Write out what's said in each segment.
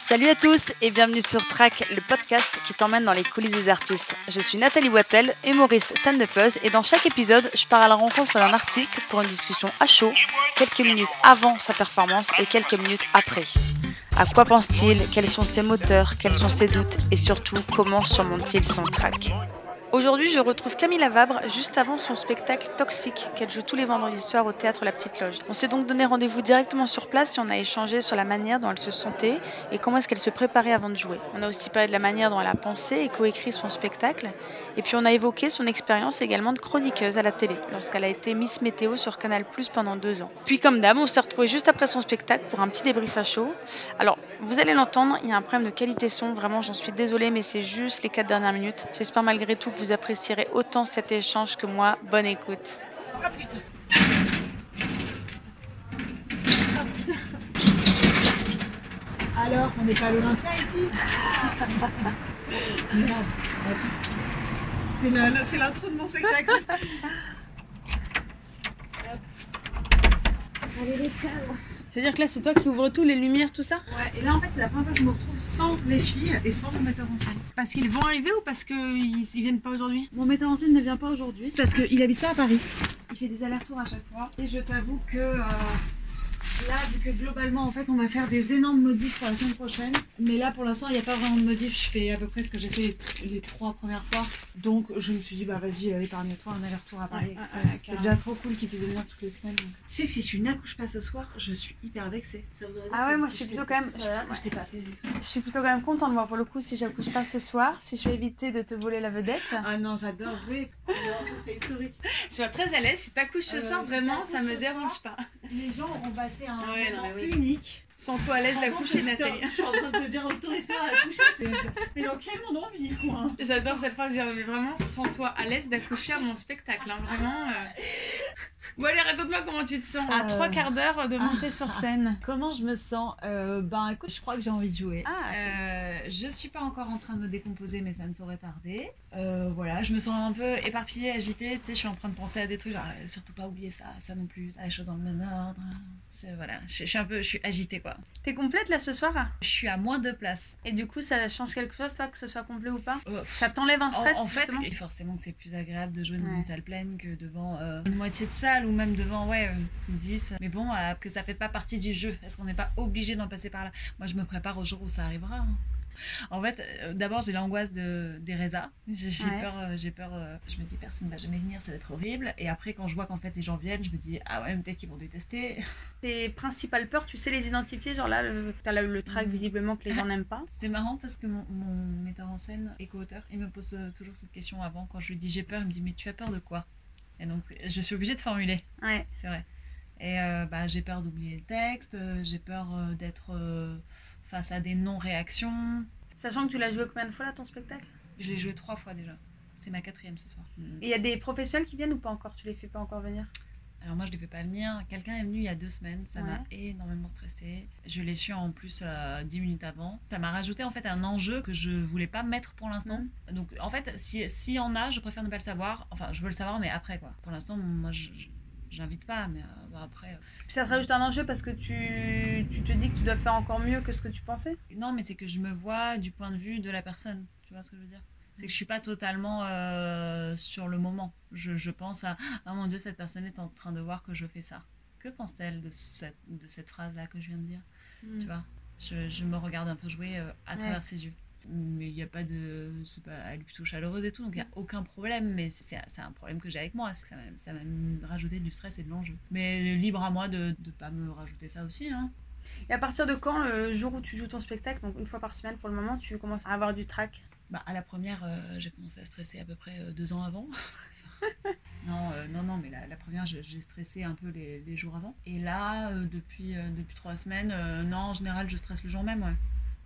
Salut à tous et bienvenue sur Track, le podcast qui t'emmène dans les coulisses des artistes. Je suis Nathalie Wattel, humoriste stand-upeuse et dans chaque épisode, je pars à la rencontre d'un artiste pour une discussion à chaud, quelques minutes avant sa performance et quelques minutes après. À quoi pense-t-il? Quels sont ses moteurs? Quels sont ses doutes? Et surtout, comment surmonte-t-il son track? Aujourd'hui, je retrouve Camille Lavabre juste avant son spectacle Toxique qu'elle joue tous les vendredis soirs au théâtre La Petite Loge. On s'est donc donné rendez-vous directement sur place et on a échangé sur la manière dont elle se sentait et comment est-ce qu'elle se préparait avant de jouer. On a aussi parlé de la manière dont elle a pensé et coécrit son spectacle. Et puis on a évoqué son expérience également de chroniqueuse à la télé lorsqu'elle a été Miss Météo sur Canal Plus pendant deux ans. Puis comme d'hab, on s'est retrouvé juste après son spectacle pour un petit débrief à chaud. Alors, vous allez l'entendre, il y a un problème de qualité son, vraiment j'en suis désolée, mais c'est juste les quatre dernières minutes. J'espère malgré tout que vous apprécierez autant cet échange que moi. Bonne écoute. Ah putain Ah putain Alors, on n'est pas à l'Olympia ici. C'est l'intro de mon spectacle. Allez, les cadres. C'est-à-dire que là, c'est toi qui ouvres tout, les lumières, tout ça Ouais, et là en fait c'est la première fois que je me retrouve sans les filles et sans le metteur en scène. Parce qu'ils vont arriver ou parce qu'ils ils viennent pas aujourd'hui? Mon metteur en scène ne vient pas aujourd'hui parce qu'il habite pas à Paris. Il fait des allers-retours à chaque fois. Et je t'avoue que euh, là, vu que globalement en fait on va faire des énormes modifs pour la semaine prochaine. Mais là pour l'instant il n'y a pas vraiment de modifs. Je fais à peu près ce que j'ai fait les, les trois premières fois. Donc je me suis dit bah vas-y euh, épargne-toi un aller-retour à Paris. C'est déjà trop cool qu'ils puissent venir toutes les semaines. donc. Tu sais que si je n'accouche pas ce soir, je suis hyper vexée. Ça Ah ouais, moi, je suis plutôt quand même- Ça va, je t'ai pas fait. Je suis plutôt quand même contente de voir pour le coup si j'accouche pas ce soir, si je suis éviter de te voler la vedette. Ah non, j'adore, oui. Non, serait historique. Je suis très à l'aise, si t'accouches ce Euh, soir, si vraiment, ça me dérange soir, pas. Les gens ont passé un Ah ouais, non, moment mais oui. unique. Sens-toi à l'aise d'accoucher, Nathalie. Je suis en train de te dire autorise-toi à accoucher. c'est- Mais dans quel monde on vit, quoi? J'adore cette phrase, mais vraiment, sens-toi à l'aise d'accoucher à mon spectacle, hein, vraiment. euh. Bon, allez, raconte-moi comment tu te sens à Euh. trois quarts d'heure de monter sur scène. Comment je me sens? Euh, Ben écoute, je crois que j'ai envie de jouer. Ah, c'est- Euh, je suis pas encore en train de me décomposer, mais ça ne saurait tarder. Euh, voilà, je me sens un peu éparpillée, agitée. Tu sais, je suis en train de penser à des trucs, genre euh, surtout pas oublier ça, ça non plus, la chose dans le bon ordre. Voilà, je, je suis un peu, je suis agitée quoi. T'es complète là ce soir? Je suis à moins de place. Et du coup, ça change quelque chose, toi, que ce soit complet ou pas? Euh, Ça t'enlève un stress en fait, et forcément que c'est plus agréable de jouer dans Ouais. une salle pleine que devant euh, une moitié de salle ou même devant ouais, euh, 10. Mais bon, euh, que ça fait pas partie du jeu. Est-ce qu'on n'est pas obligé d'en passer par là? Moi, je me prépare au jour où ça arrivera. hein. En fait, euh, d'abord, j'ai l'angoisse de, des résas. J'ai j'ai Ouais. peur, euh, j'ai peur euh, je me dis, personne ne va jamais venir, ça va être horrible. Et après, quand je vois qu'en fait les gens viennent, je me dis, ah ouais, peut-être qu'ils vont détester. Tes principales peurs, tu sais les identifier Genre là, t'as le, le track Mm. visiblement que les gens n'aiment pas. C'est marrant parce que mon, mon metteur en scène et co-auteur, il me pose euh, toujours cette question avant. Quand je lui dis j'ai peur, il me dit mais tu as peur de quoi? Et donc je suis obligée de formuler, Ouais. c'est vrai. Et euh, bah, j'ai peur d'oublier le texte, euh, j'ai peur euh, d'être euh, face à des non-réactions. Sachant que tu l'as joué combien de fois là ton spectacle? Je l'ai joué trois fois déjà. C'est ma quatrième ce soir. Et il y a des professionnels qui viennent ou pas encore? Tu les fais pas encore venir? Alors moi je ne les fais pas venir. Quelqu'un est venu il y a deux semaines, ça m'a énormément stressée. Je l'ai su en plus euh, dix minutes avant. Ça m'a rajouté en fait un enjeu que je voulais pas mettre pour l'instant. Donc en fait si s'il y en a, je préfère ne pas le savoir. Enfin je veux le savoir mais après quoi. Pour l'instant moi je- j'invite pas mais euh, après. euh, Puis ça te rajoute un enjeu parce que tu, tu te dis que tu dois faire encore mieux que ce que tu pensais? Non mais c'est que je me vois du point de vue de la personne. Tu vois ce que je veux dire? C'est que je suis pas totalement euh, sur le moment. Je, je pense à ah mon dieu cette personne est en train de voir que je fais ça. Que pense-t-elle de cette, de cette phrase là que je viens de dire? Tu vois? Je, je me regarde un peu jouer à Ouais. travers ses yeux. Mais il n'y a pas de. C'est pas, elle est plutôt chaleureuse et tout, donc il n'y a aucun problème. Mais c'est c'est un problème que j'ai avec moi. c'est que Ça m'a ça m'a rajouté du stress et de l'enjeu. Mais libre à moi de ne pas me rajouter ça aussi. Hein. Et à partir de quand, le jour où tu joues ton spectacle, donc une fois par semaine pour le moment, tu commences à avoir du track Bah, à la première, euh, j'ai commencé à stresser à peu près euh, deux ans avant. non, euh, non, non, mais la, la première, je- j'ai stressé un peu les, les jours avant. Et là, euh, depuis, depuis trois semaines, non, en général, je stresse le jour même, ouais.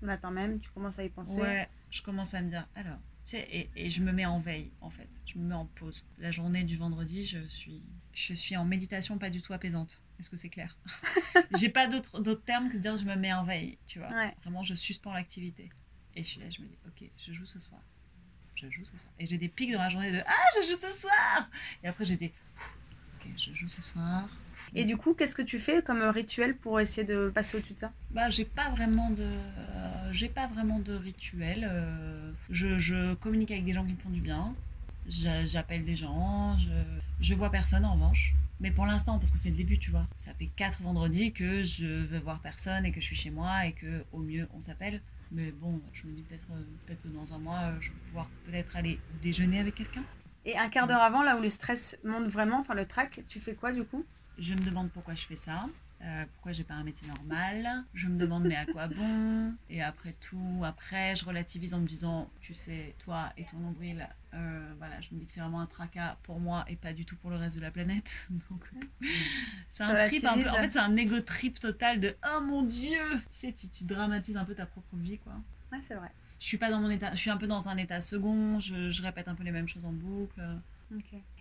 Le matin même, tu commences à y penser. Ouais, je commence à me dire, alors, tu sais, et, et je me mets en veille, en fait. Je me mets en pause. La journée du vendredi, je suis, je suis en méditation pas du tout apaisante. Est-ce que c'est clair? J'ai pas d'autres d'autres termes que de dire je me mets en veille, tu vois. Ouais. Vraiment, je suspends l'activité. Et je suis là, je me dis, ok, je joue ce soir. Je joue ce soir. Et j'ai des pics dans la journée de, ah, je joue ce soir Et après, j'ai des, ok, je joue ce soir. Et du coup, qu'est-ce que tu fais comme rituel pour essayer de passer au-dessus de ça? Bah, j'ai pas vraiment de, euh, j'ai pas vraiment de rituel. euh, je, je communique avec des gens qui me font du bien. J'a- J'appelle des gens. Je, je vois personne en revanche. Mais pour l'instant, parce que c'est le début, tu vois. Ça fait quatre vendredis que je veux voir personne et que je suis chez moi et que au mieux on s'appelle. Mais bon, je me dis peut-être euh, peut-être que dans un mois, je vais pouvoir peut-être aller déjeuner avec quelqu'un. Et un quart d'heure avant, là où le stress monte vraiment, enfin le trac, tu fais quoi du coup? Je me demande pourquoi je fais ça. euh, pourquoi j'ai pas un métier normal Je me demande mais à quoi bon? Et après tout, après je relativise en me disant, tu sais, toi et ton nombril, euh, voilà, je me dis que c'est vraiment un tracas pour moi et pas du tout pour le reste de la planète. Donc c'est un trip un peu. En fait, c'est un ego trip total de oh mon dieu. Tu sais, tu, tu dramatises un peu ta propre vie quoi. Ouais, c'est vrai. Je suis pas dans mon état, je suis un peu dans un état second. Je, je répète un peu les mêmes choses en boucle.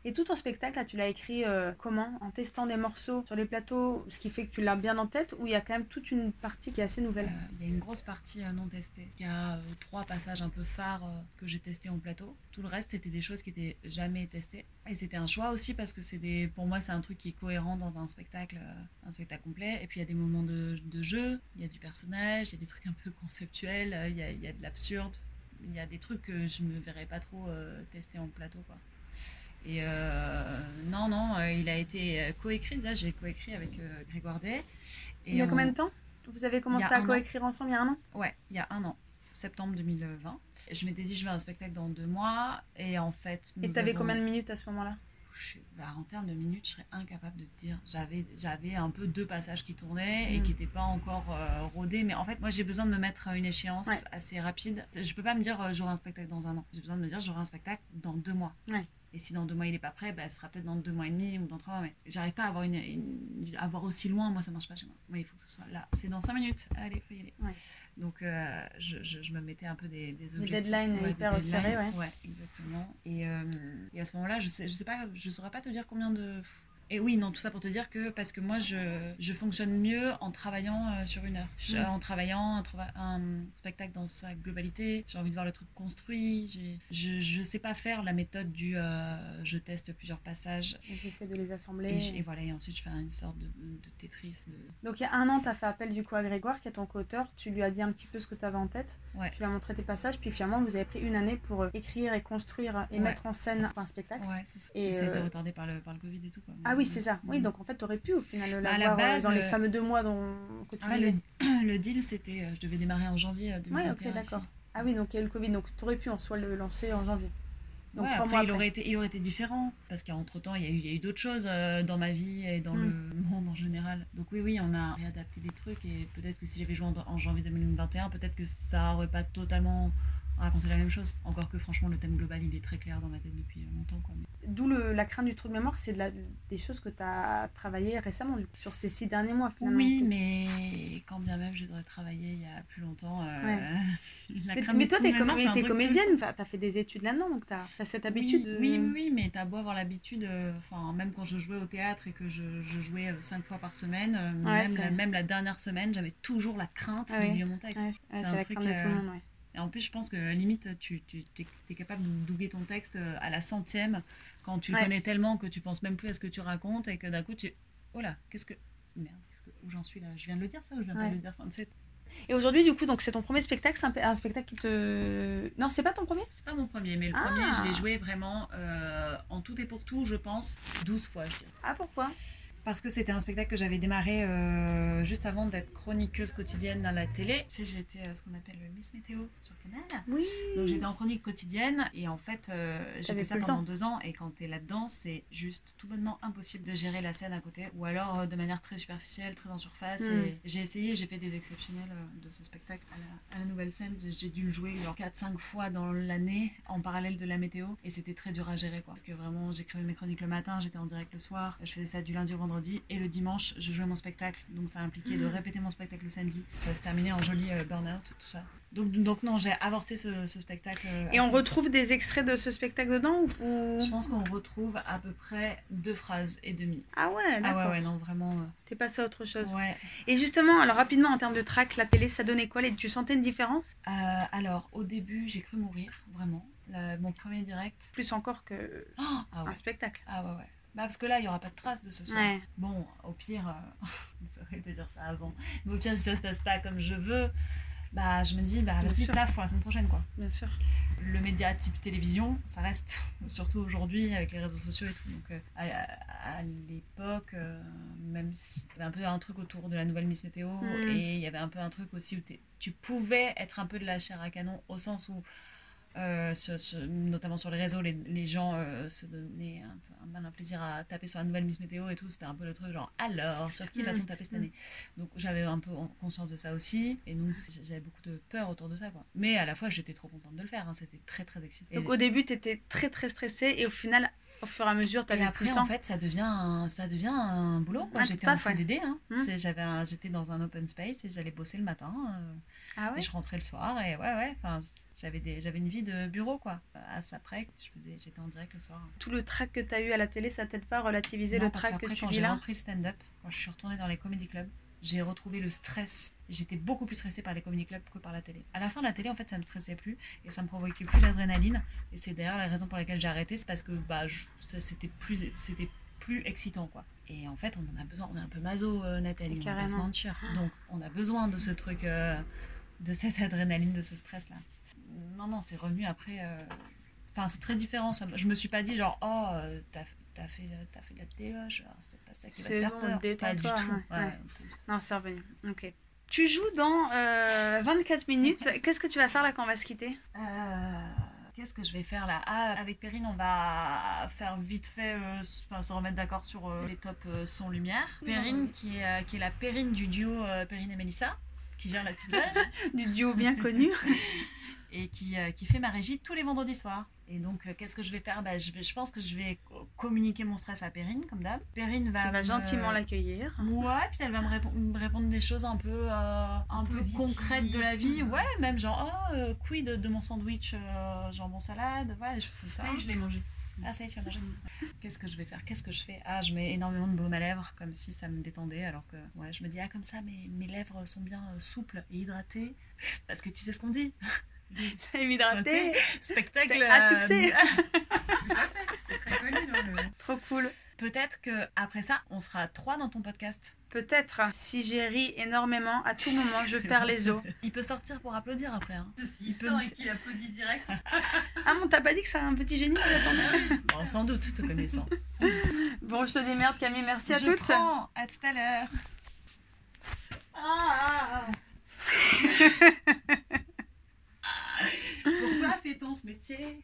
Et tout ton spectacle, là, tu l'as écrit euh, comment? En testant des morceaux sur les plateaux, ce qui fait que tu l'as bien en tête, ou il y a quand même toute une partie qui est assez Euh, nouvelle Il y a une grosse partie euh, non testée. Il y a euh, trois passages un peu phares euh, que j'ai testés en plateau. Tout le reste, c'était des choses qui étaient jamais testées. Et c'était un choix aussi parce que c'est des, pour moi, c'est un truc qui est cohérent dans un spectacle, euh, un spectacle complet. Et puis il y a des moments de, de jeu, il y a du personnage, il y a des trucs un peu conceptuels, euh, il y a, y a de l'absurde. Il y a des trucs que je me verrais pas trop euh, tester en plateau, quoi. Et euh, non, non, euh, il a été euh, coécrit. Là, j'ai coécrit avec euh, Grégoire Day. Et Il y a on- combien de temps? Vous avez commencé à coécrire ensemble il y a un an? Ouais, il y a un an, septembre 2020. Et je m'étais dit, je vais à un spectacle dans deux mois. Et en fait. Et t'avais avons- combien de minutes à ce moment-là? Bah, En termes de minutes, je serais incapable de te dire. J'avais, j'avais un peu deux passages qui tournaient et Mm. qui n'étaient pas encore euh, rodés. Mais en fait, moi, j'ai besoin de me mettre une échéance Ouais. assez rapide. Je peux pas me dire, euh, j'aurai un spectacle dans un an. J'ai besoin de me dire, j'aurai un spectacle dans deux mois. Ouais. Et si dans deux mois il est pas prêt, bah, ce sera peut-être dans deux mois et demi ou dans trois mois. Mais j'arrive pas à avoir, une, une- à avoir aussi loin. Moi, ça marche pas chez moi. Moi, il faut que ce soit là. C'est dans cinq minutes. Allez, faut y aller. Ouais. Donc, euh, je, je, je me mettais un peu des, des objectifs. deadlines des hyper serrés, ouais. Ouais, exactement. Et, euh, et à ce moment-là, je sais, je sais pas, je saurais pas te dire combien de. Et oui, non, tout ça pour te dire que parce que moi, je, je fonctionne mieux en travaillant euh, sur une heure. Je- Mm. En travaillant un, spectacle dans sa globalité. J'ai envie de voir le truc construit. Je, je sais pas faire la méthode du euh, je teste plusieurs passages. Et J'essaie de les assembler. Et, voilà, et ensuite je fais une sorte de, de Tetris. De... Donc il y a un an, tu as fait appel du coup à Grégoire, qui est ton co-auteur. Tu lui as dit un petit peu ce que tu avais en tête. Ouais. Tu lui as montré tes passages. Puis finalement, vous avez pris une année pour euh, écrire et construire et Ouais. mettre en scène un spectacle. Ouais, c'est ça. Et, Et ça a été euh, retardé par le, par le Covid et tout. Quoi. Ah oui, c'est ça. Oui, donc en fait, tu aurais pu au final Bah, la euh, base, dans les euh, fameux deux mois dont, que tu Ah, disais. le, le deal, c'était. euh, Je devais démarrer en janvier euh, 2021. Ouais, ok, d'accord. ici. Ah oui, donc il y a eu le Covid. Donc tu aurais pu en soi le lancer en janvier. Donc Ouais, après, il, aurait été, il aurait été différent. Parce qu'entre-temps, il y a eu, il y a eu d'autres choses euh, dans ma vie et dans Mm. le monde en général. Donc oui, oui, on a réadapté des trucs. Et peut-être que si j'avais joué en, en janvier 2021, peut-être que ça aurait pas totalement raconté la même chose. Encore que franchement, le thème global, il est très clair dans ma tête depuis longtemps. D'où la crainte du trou de mémoire, c'est de la- des choses que tu as travaillé récemment, du coup, sur ces six derniers mois finalement. Oui, mais quand bien même je devrais travailler il y a plus longtemps. euh, la Mais, crainte mais du toi, trou de t'es mémoire, com- c'est un t'es truc que- comédienne, tu as fait des études là-dedans, donc tu as, cette habitude. de- Oui, oui, mais t'as beau avoir l'habitude, euh, même quand je jouais au théâtre et que je, je jouais euh, cinq fois par semaine, Ouais, même, la, même la dernière semaine, j'avais toujours la crainte Ah de oui. lire mon texte. Ouais, ouais, c'est un la truc. crainte de tout le monde, ouais. Et en plus, je pense que limite, tu, tu es, capable d'oublier ton texte euh, à la centième quand tu le Ouais. connais tellement que tu penses même plus à ce que tu racontes et que d'un coup, tu. Oh là, qu'est-ce que. Merde, que... où j'en suis là? Je viens de le dire ça ou je viens pas de le dire Enfin, Et aujourd'hui, du coup, donc c'est ton premier spectacle, c'est un, pe- un spectacle qui te. Non, c'est pas ton premier? C'est pas mon premier, mais le Ah. premier, je l'ai joué vraiment euh, en tout et pour tout, je pense, 12 fois, je dirais. Ah, pourquoi? Parce que c'était un spectacle que j'avais démarré euh, juste avant d'être chroniqueuse quotidienne à la télé. Tu sais, j'étais euh, ce qu'on appelle le Miss Météo sur Canal. Oui. Donc j'étais en chronique quotidienne et en fait euh, j'ai fait ça pendant deux ans et quand t'es là-dedans c'est juste tout bonnement impossible de gérer la scène à côté ou alors euh, de manière très superficielle, très en surface Mm. et j'ai essayé, j'ai fait des exceptionnels euh, de ce spectacle à la, à la nouvelle scène, j'ai dû le jouer genre 4-5 fois dans l'année en parallèle de la météo et c'était très dur à gérer quoi parce que vraiment j'écrivais mes chroniques le matin, j'étais en direct le soir, je faisais ça du lundi au vendredi et le dimanche je jouais mon spectacle donc ça impliquait de Mm. répéter mon spectacle le samedi, ça se terminait en joli euh, burn-out tout ça. Donc, donc non, j'ai avorté ce, ce spectacle. euh, Et on retrouve des extraits de ce spectacle dedans ou... je pense qu'on retrouve à peu près deux phrases et demie. Ah ouais, Ah d'accord. ouais, ouais, non, vraiment. euh, T'es passé à autre chose. ouais. Et justement, alors rapidement, en termes de track, la télé, ça donnait quoi? Les- Tu sentais une différence? Euh, alors, au début, j'ai cru mourir, vraiment. La- mon premier direct. Plus encore que Oh, ah ouais. un spectacle. Ah ouais, ouais. Bah, parce que là, il n'y aura pas de traces de ce soir. Ouais. Bon, au pire, euh, c'est horrible de dire ça avant. Mais au pire, si ça se passe pas comme je veux, bah, je me dis, bah, vas-y, taf pour la semaine prochaine, quoi. Bien sûr. Le média type télévision, ça reste, surtout aujourd'hui avec les réseaux sociaux et tout. Donc, euh, à, l'époque, euh, même si il y avait un peu un truc autour de la nouvelle Miss Météo, mm. et il y avait un peu un truc aussi où tu pouvais être un peu de la chair à canon, au sens où euh, notamment sur les réseaux, les, les gens euh, se donnaient un, peu, un malin plaisir à taper sur la nouvelle Miss Météo et tout. C'était un peu le truc genre alors, sur qui va-t-on mm. taper cette année? Donc j'avais un peu conscience de ça aussi. Et donc j'avais beaucoup de peur autour de ça. Quoi. Mais à la fois, j'étais trop contente de le faire. Hein. C'était très très excitant. Donc au début, tu étais très très stressée et au final, au fur et à mesure, tu avais après, plus temps. en fait, ça devient un, ça devient un boulot. Ah, j'étais en CDD. Hein. Mm. J'avais J'étais dans un open space et j'allais bosser le matin. Euh, ah ouais et je rentrais le soir. Et ouais, ouais. Enfin, j'avais j'avais une vie de bureau quoi à ça près j'étais en direct le soir tout le track que tu as eu à la télé ça t'aide pas à relativiser le track que tu quand j'ai repris le stand-up quand je suis retournée dans les comedy clubs j'ai retrouvé le stress. J'étais beaucoup plus stressée par les comedy clubs que par la télé. À la fin la télé en fait ça me stressait plus et ça me provoquait plus d'adrénaline et c'est d'ailleurs la raison pour laquelle j'ai arrêté c'est parce que bah c'était plus c'était plus excitant quoi. Et en fait on en a besoin on est un peu maso euh, Nathalie on va se mentir. Donc on a besoin de ce truc euh, de cette adrénaline de ce stress là non, non, c'est revenu après. Euh, enfin, c'est très différent. Je me suis pas dit genre, oh, euh, t'as as fait, as fait de la télé, c'est pas ça qui va te faire peur. Pas du tout. Non, c'est revenu. Ok. Tu joues dans 24 euh, minutes. Qu'est-ce que tu vas faire là quand on va se quitter? Qu'est-ce que je vais faire là? Ah, Avec Perrine, on va faire vite fait, enfin se remettre d'accord sur les top son lumière. Perrine, qui est, qui est la Perrine du duo Perrine et Mélissa, qui gère la petite du duo bien connu. et qui, euh, qui, fait ma régie tous les vendredis soirs. Et donc, euh, qu'est-ce que je vais faire? Bah, je, vais, je pense que je vais communiquer mon stress à Perrine, comme d'hab. Perrine va, gentiment l'accueillir. Ouais, puis elle va me, répondre des choses un peu, euh, un peu concrètes de la vie. Ouais, même genre, oh, quid de, mon sandwich jambon salade, voilà, des choses comme ça. Ça je l'ai mangé. Ah, ça y est, tu as mangé. Qu'est-ce que je vais faire? Qu'est-ce que je fais? Ah, je mets énormément de baume à lèvres, comme si ça me détendait, alors que ouais, je me dis, ah, comme ça, mes, mes lèvres sont bien souples et hydratées. Parce que tu sais ce qu'on dit M'hydrater. Spectacle. À succès. c'est très connu. Trop cool. Peut-être que après ça, on sera trois dans ton podcast. Peut-être. Si j'ai ri énormément, à tout moment, je perds les os. Il peut sortir pour applaudir après. Hein. il, peut sort et qu'il applaudit direct. ah bon, t'as pas dit que c'est un petit génie qui attendait Bon, sans doute, te connaissant. bon, je te démerde, Camille. Merci à je toutes. Prends. À tout à l'heure. Ah, ce métier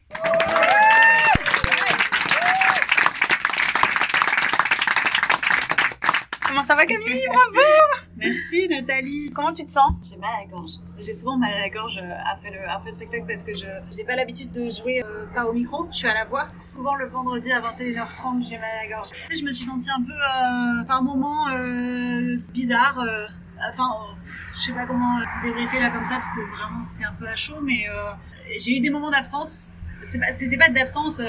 Comment ça va Camille? Bravo Merci Nathalie. Comment tu te sens? J'ai mal à la gorge. J'ai souvent mal à la gorge euh, après le, après le spectacle parce que je j'ai pas l'habitude de jouer euh, pas au micro, je suis à la voix. Souvent le vendredi à 21h30 j'ai mal à la gorge. Je me suis sentie un peu euh, par moments bizarre Enfin, je sais pas comment débriefer là comme ça parce que vraiment c'est un peu à chaud, mais euh, j'ai eu des moments d'absence c'était pas, pas d'absence euh,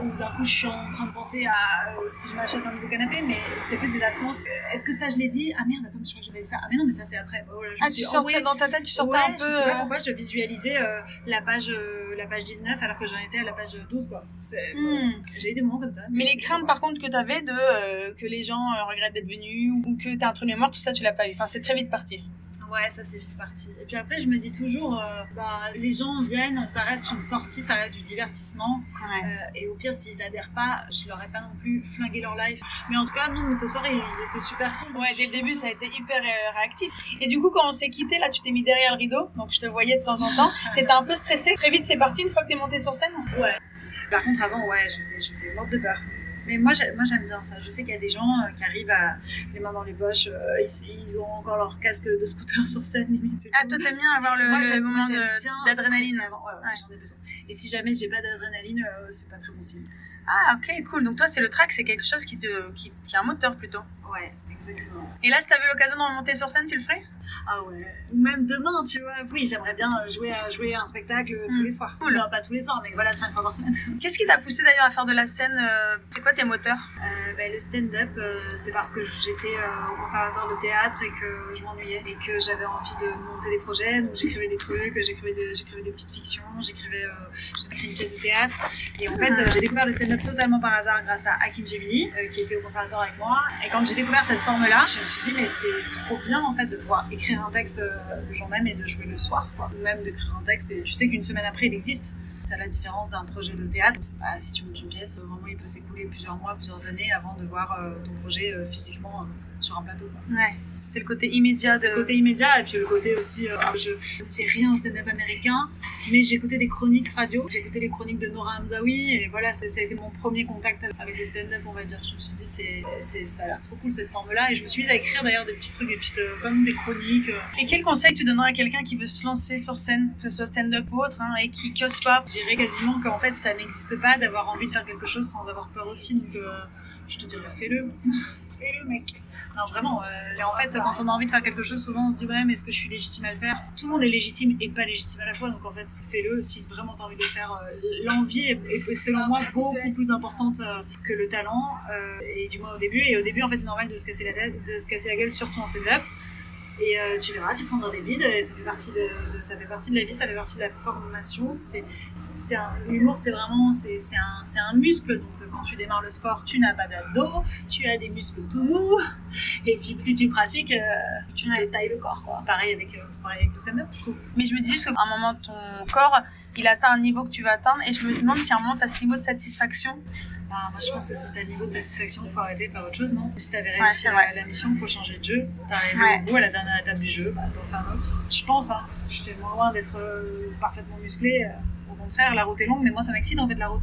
où d'un coup je suis en train de penser à euh, si je m'achète un nouveau canapé, mais c'est plus des absences. Est-ce que ça je l'ai dit? Ah merde, attends, je crois que j'avais dit ça. Ah mais non, mais ça c'est après. Oh, ah, tu sortais dans ta tête, tu sortais un peu. Je sais pas pourquoi je visualisais la page la page 19 alors que j'en étais à la page 12 quoi. Hmm. J'ai eu des moments comme ça. Mais, les craintes par contre que tu avais de que les gens regrettent d'être venus ou que t'as un truc mémoire, tout ça tu l'as pas eu. Enfin c'est très vite parti. Ouais, ça c'est vite parti. Et puis après, je me dis toujours, euh, bah, les gens viennent, ça reste une sortie, ça reste du divertissement. Euh, et au pire, s'ils adhèrent pas, je leur ai pas non plus flingué leur life. Mais en tout cas, non, mais ce soir, ils étaient super cool. Ouais, dès le début, ça a été hyper euh, réactif. Et du coup, quand on s'est quitté, là, tu t'es mis derrière le rideau, donc je te voyais de temps en temps. T'étais un peu stressée. Très vite, c'est parti une fois que t'es montée sur scène. Ouais. Par contre, avant, ouais, j'étais morte de peur. Mais moi, j'aime bien ça. Je sais qu'il y a des gens euh, qui arrivent à les mains dans les poches, euh, ils, ont encore leur casque de scooter sur scène limite. Ah, toi, t'aimes bien avoir le, moment d'adrénaline avant. Ouais, ouais, j'en ai besoin. Et si jamais j'ai pas d'adrénaline, euh, c'est pas très bon signe. Ah, ok, cool. Donc toi, c'est le track, c'est quelque chose qui te, qui, qui est un moteur plutôt. Ouais, exactement. Et là, si t'avais l'occasion de remonter sur scène, tu le ferais? Ah ouais. Ou même demain, tu vois. Oui, j'aimerais bien jouer, jouer un spectacle tous hmm. les soirs. Cool. pas tous les soirs, mais voilà, 5 fois par semaine. Qu'est-ce qui t'a poussé d'ailleurs à faire de la scène euh, C'est quoi tes moteurs? Euh, bah, Le stand-up, euh, c'est parce que j'étais au conservatoire de théâtre et que je m'ennuyais et que j'avais envie de monter des projets. Donc j'écrivais des trucs, j'écrivais des, des petites fictions, j'écrivais une pièce de théâtre. Et en fait, j'ai découvert le stand-up totalement par hasard grâce à Hakim Gemini, qui était au conservatoire avec moi. Et quand j'ai découvert cette forme forme-là, je me suis dit mais c'est trop bien en fait de pouvoir écrire un texte euh, le jour même et de jouer le soir, quoi. Même d'écrire un texte et tu sais qu'une semaine après il existe. T'as la différence d'un projet de théâtre. Bah, si tu montes une pièce, vraiment il peut s'écouler plusieurs mois, plusieurs années avant de voir euh, ton projet euh, physiquement sur un plateau. Quoi. Ouais. C'est le côté immédiat. C'est de- le côté immédiat et puis le côté aussi, euh, je c'est rien au stand-up américain, mais j'écoutais des chroniques radio, j'écoutais les chroniques de Nora Hamzaoui et voilà, ça, ça a été mon premier contact avec le stand-up, on va dire. Je me suis dit, c'est, ça a l'air trop cool cette forme-là et je me suis mise à écrire d'ailleurs des petits trucs, petites, euh, comme des chroniques. euh. Et quel conseil tu donnerais à quelqu'un qui veut se lancer sur scène, que ce soit stand-up ou autre, hein, et qui cause pas? Je dirais quasiment qu'en fait ça n'existe pas d'avoir envie de faire quelque chose sans avoir peur aussi, donc euh, je te dirais fais-le, fais-le mec. Non vraiment, euh, en fait quand on a envie de faire quelque chose, souvent on se dit ouais mais est-ce que je suis légitime à le faire? Tout le monde est légitime et pas légitime à la fois, donc en fait fais-le si vraiment tu as envie de le faire. Euh, L'envie est, selon moi beaucoup plus importante euh, que le talent, et du moins au début, et au début en fait c'est normal de se casser la, de se casser la gueule surtout en stand-up. Et tu verras, tu prendras des bides, et ça fait partie de, de- ça fait partie de la vie, ça fait partie de la formation. C'est, l'humour, c'est vraiment, c'est, c'est un, c'est un muscle. Donc euh, quand tu démarres le sport, tu n'as pas d'abdos, tu as des muscles tout mous, et puis plus tu pratiques, euh, plus tu te tailles le corps. Quoi. Pareil avec, euh, c'est pareil avec le stand-up, je trouve. Mais je me dis juste qu'à un moment, ton corps, il atteint un niveau que tu vas atteindre, et je me demande si à un moment, tu as ce niveau de satisfaction. Bah, moi, je pense que si t'as un niveau de satisfaction, faut arrêter de faire autre chose, non? Si t'avais Ouais, réussi c'est la, mission, faut changer de jeu. T'arrives Ouais. au bout, à la dernière étape du jeu, bah, t'en fais un autre. Je pense, hein. Je suis tellement loin d'être euh, parfaitement musclé. euh, contraire, la route est longue, mais moi, ça m'excite en fait la route.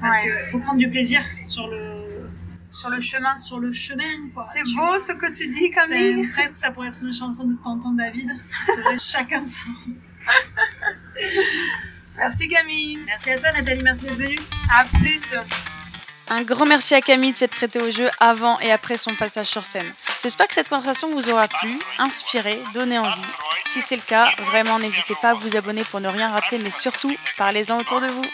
Parce Ouais. que faut prendre du plaisir sur le, Sur le chemin. sur le chemin, quoi. C'est beau vois. ce que tu dis, Camille. presque, ça pourrait être une chanson de Tonton David. chacun ça. Merci Camille. Merci à toi, Nathalie. Merci d'être venue. À plus. Un grand merci à Camille de s'être prêtée au jeu avant et après son passage sur scène. J'espère que cette conversation vous aura plu, inspiré, donné envie. Si c'est le cas, vraiment n'hésitez pas à vous abonner pour ne rien rater, mais surtout, parlez-en autour de vous.